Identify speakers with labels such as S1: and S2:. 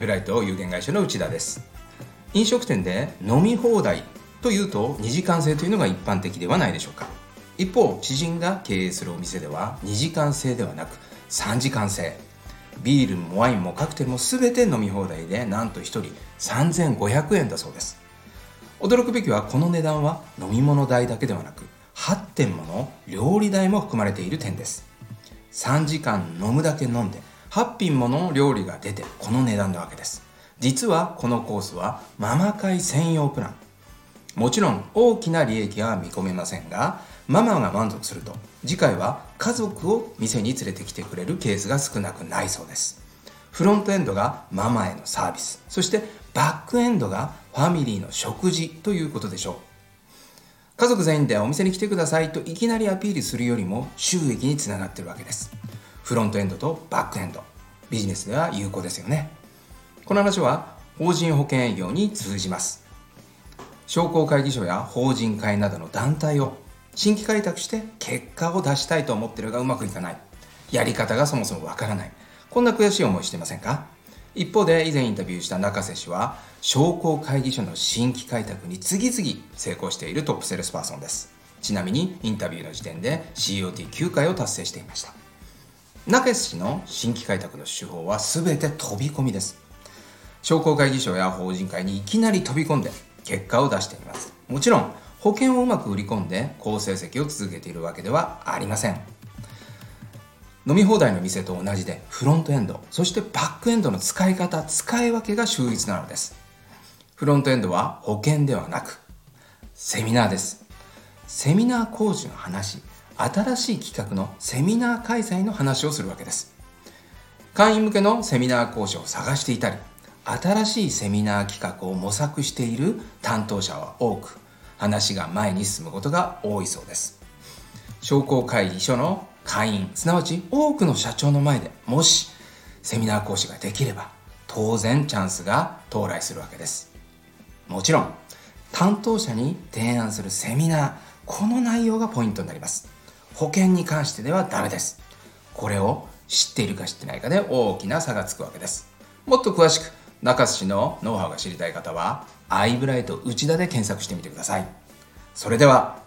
S1: フライト有限会社の内田です。飲食店で飲み放題というと2時間制というのが一般的ではないでしょうか。一方知人が経営するお店では2時間制ではなく3時間制。ビールもワインもカクテルも全て飲み放題でなんと1人3500円だそうです。驚くべきはこの値段は飲み物代だけではなく8点もの料理代も含まれている点です。3時間飲むだけ飲んで8品もの料理が出てこの値段なわけです。実はこのコースはママ会専用プラン。もちろん大きな利益は見込めませんがママが満足すると次回は家族を店に連れてきてくれるケースが少なくないそうです。フロントエンドがママへのサービス。そしてバックエンドがファミリーの食事ということでしょう。家族全員でお店に来てくださいといきなりアピールするよりも収益につながってるわけです。フロントエンドとバックエンド。ビジネスでは有効ですよね。この話は法人保険営業に通じます。商工会議所や法人会などの団体を新規開拓して結果を出したいと思ってるがうまくいかない。やり方がそもそもわからない。こんな悔しい思いしてませんか？一方で以前インタビューした中瀬氏は商工会議所の新規開拓に次々成功しているトップセールスパーソンです。ちなみにインタビューの時点で COT9 回を達成していました。中瀬氏の新規開拓の手法は全て飛び込みです。商工会議所や法人会にいきなり飛び込んで結果を出しています。もちろん保険をうまく売り込んで好成績を続けているわけではありません。飲み放題の店と同じでフロントエンドそしてバックエンドの使い方使い分けが秀逸なのです。フロントエンドは保険ではなくセミナーです。セミナー講師の話新しい企画のセミナー開催の話をするわけです。会員向けのセミナー講師を探していたり新しいセミナー企画を模索している担当者は多く話が前に進むことが多いそうです。商工会議所の会員すなわち多くの社長の前でもしセミナー講師ができれば当然チャンスが到来するわけです。もちろん担当者に提案するセミナーこの内容がポイントになります。保険に関してではダメです。これを知っているか知ってないかで大きな差がつくわけです。もっと詳しく中洲氏のノウハウが知りたい方はアイブライト内田で検索してみてください。それでは